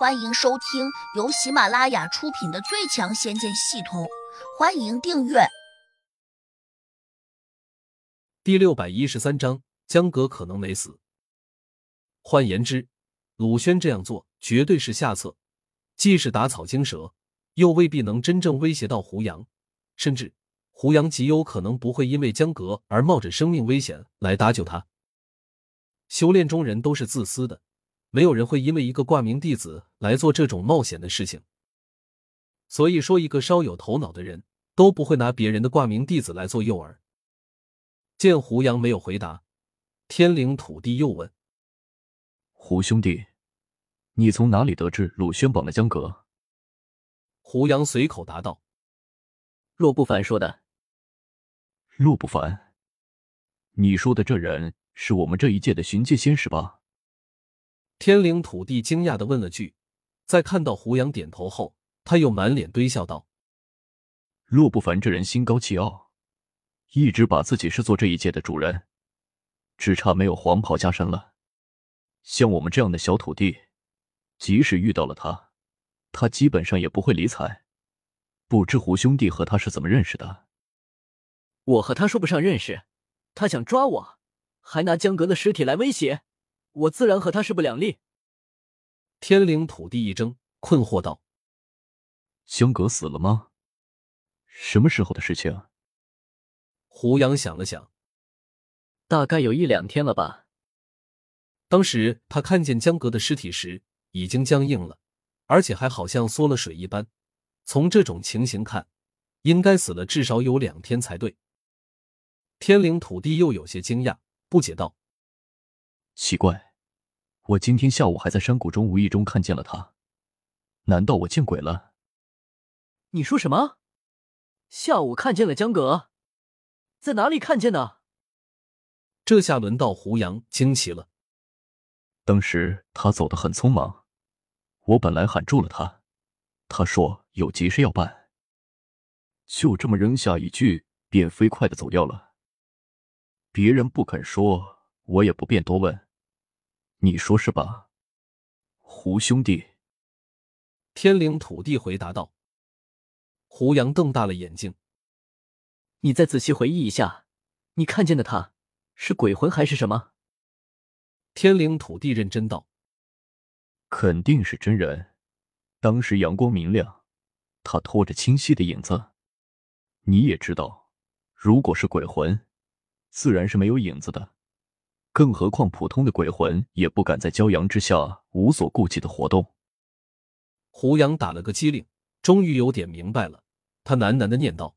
欢迎收听由喜马拉雅出品的《最强仙剑系统》，欢迎订阅。第六百一十三章，江格可能没死。换言之，鲁轩这样做绝对是下策，既是打草惊蛇，又未必能真正威胁到胡杨，甚至胡杨极有可能不会因为江格而冒着生命危险来搭救他。修炼中人都是自私的。没有人会因为一个挂名弟子来做这种冒险的事情，所以说，一个稍有头脑的人都不会拿别人的挂名弟子来做诱饵。见胡杨没有回答，天灵土地又问：“胡兄弟，你从哪里得知鲁轩绑了江阁？”胡杨随口答道：“洛不凡说的。”洛不凡，你说的这人是我们这一届的巡界仙使吧？天灵土地惊讶的问了句，在看到胡杨点头后，他又满脸堆笑道：“洛不凡这人心高气傲，一直把自己视作这一界的主人，只差没有黄袍加身了。像我们这样的小土地，即使遇到了他，他基本上也不会理睬。不知胡兄弟和他是怎么认识的？我和他说不上认识，他想抓我，还拿江阁的尸体来威胁。”我自然和他势不两立。天灵土地一怔，困惑道：“江阁死了吗？什么时候的事情？”胡杨想了想，大概有一两天了吧。当时他看见江阁的尸体时，已经僵硬了，而且还好像缩了水一般。从这种情形看，应该死了至少有两天才对。天灵土地又有些惊讶，不解道。奇怪，我今天下午还在山谷中无意中看见了他，难道我见鬼了？你说什么？下午看见了江阁，在哪里看见的？这下轮到胡杨惊奇了。当时他走得很匆忙，我本来喊住了他，他说有急事要办，就这么扔下一句，便飞快的走掉了。别人不肯说，我也不便多问。你说是吧，胡兄弟？天灵土地回答道。胡杨瞪大了眼睛：“你再仔细回忆一下，你看见的他是鬼魂还是什么？”天灵土地认真道：“肯定是真人。当时阳光明亮，他拖着清晰的影子。你也知道，如果是鬼魂，自然是没有影子的。”更何况，普通的鬼魂也不敢在骄阳之下无所顾忌的活动。胡杨打了个激灵，终于有点明白了。他喃喃的念道：“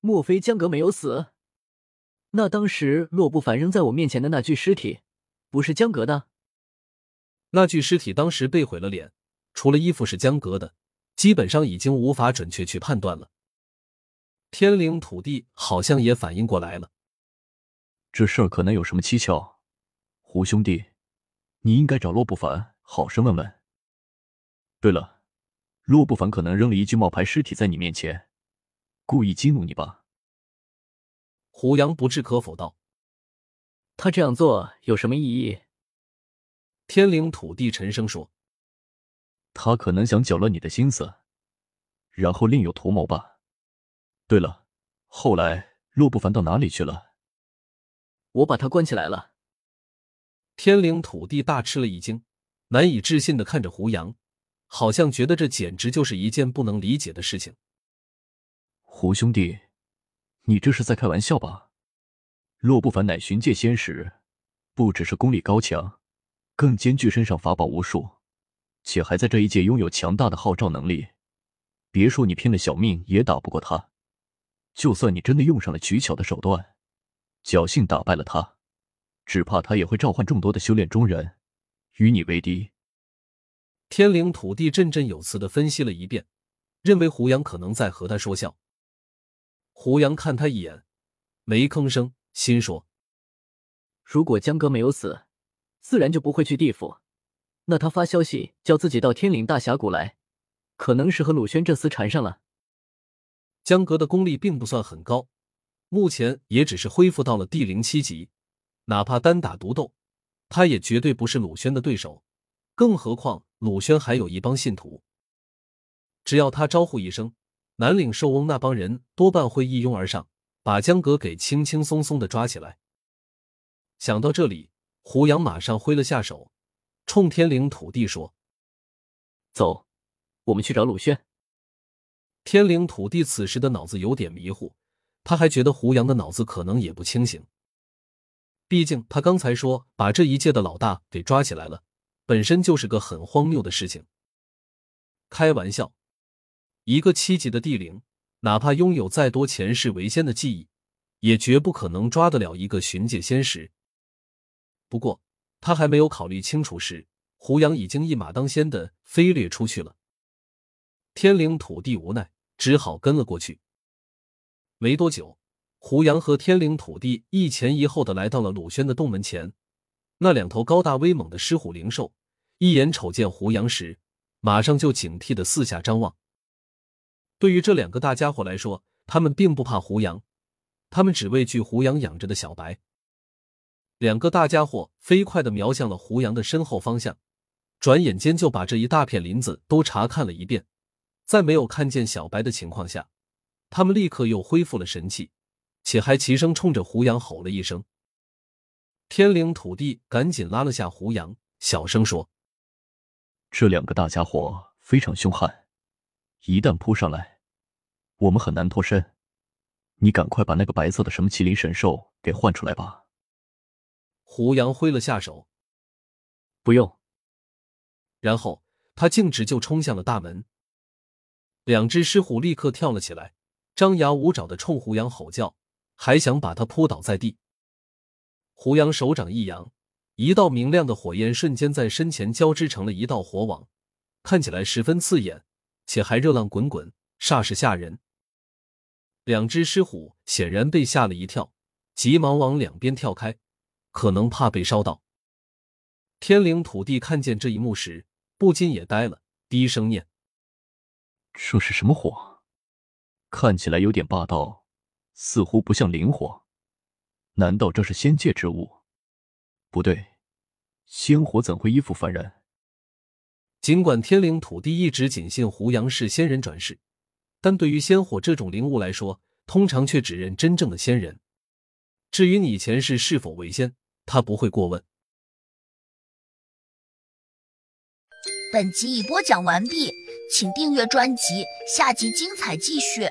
莫非江阁没有死？那当时洛不凡扔在我面前的那具尸体，不是江阁的？那具尸体当时被毁了脸，除了衣服是江阁的，基本上已经无法准确去判断了。”天灵土地好像也反应过来了。这事儿可能有什么蹊跷，胡兄弟，你应该找洛不凡好生问问。对了，洛不凡可能扔了一具冒牌尸体在你面前，故意激怒你吧？胡杨不置可否道：“他这样做有什么意义？”天灵土地沉声说：“他可能想搅乱你的心思，然后另有图谋吧。对了，后来洛不凡到哪里去了？”我把他关起来了。天灵土地大吃了一惊，难以置信的看着胡杨，好像觉得这简直就是一件不能理解的事情。胡兄弟，你这是在开玩笑吧？洛不凡乃寻界仙使，不只是功力高强，更兼具身上法宝无数，且还在这一界拥有强大的号召能力。别说你拼了小命也打不过他，就算你真的用上了取巧的手段。侥幸打败了他，只怕他也会召唤众多的修炼中人与你为敌。天灵土地振振有词的分析了一遍，认为胡杨可能在和他说笑。胡杨看他一眼，没吭声，心说：如果江哥没有死，自然就不会去地府。那他发消息叫自己到天岭大峡谷来，可能是和鲁轩这厮缠上了。江哥的功力并不算很高。目前也只是恢复到了第零七级，哪怕单打独斗，他也绝对不是鲁轩的对手。更何况鲁轩还有一帮信徒，只要他招呼一声，南岭寿翁那帮人多半会一拥而上，把江格给轻轻松松的抓起来。想到这里，胡杨马上挥了下手，冲天灵土地说：“走，我们去找鲁轩。”天灵土地此时的脑子有点迷糊，他还觉得胡杨的脑子可能也不清醒。毕竟他刚才说把这一届的老大给抓起来了，本身就是个很荒谬的事情。开玩笑，一个七级的地灵，哪怕拥有再多前世为仙的记忆，也绝不可能抓得了一个巡界仙石。不过他还没有考虑清楚时，胡杨已经一马当先的飞掠出去了。天灵土地无奈。只好跟了过去。没多久，胡杨和天灵土地一前一后的来到了鲁轩的洞门前。那两头高大威猛的狮虎灵兽，一眼瞅见胡杨时，马上就警惕的四下张望。对于这两个大家伙来说，他们并不怕胡杨，他们只畏惧胡杨养着的小白。两个大家伙飞快的瞄向了胡杨的身后方向，转眼间就把这一大片林子都查看了一遍。在没有看见小白的情况下，他们立刻又恢复了神气，且还齐声冲着胡杨吼了一声。天灵土地赶紧拉了下胡杨，小声说：“这两个大家伙非常凶悍，一旦扑上来，我们很难脱身。你赶快把那个白色的什么麒麟神兽给换出来吧。”胡杨挥了下手：“不用。”然后他径直就冲向了大门。两只狮虎立刻跳了起来，张牙舞爪的冲胡杨吼叫，还想把他扑倒在地。胡杨手掌一扬，一道明亮的火焰瞬间在身前交织成了一道火网，看起来十分刺眼，且还热浪滚滚，煞是吓人。两只狮虎显然被吓了一跳，急忙往两边跳开，可能怕被烧到。天灵土地看见这一幕时，不禁也呆了，低声念。这是什么火？看起来有点霸道，似乎不像灵火。难道这是仙界之物？不对，仙火怎会依附凡人？尽管天灵土地一直仅信胡杨是仙人转世，但对于仙火这种灵物来说，通常却只认真正的仙人。至于你前世是否为仙，他不会过问。本集已播讲完毕。请订阅专辑，下集精彩继续。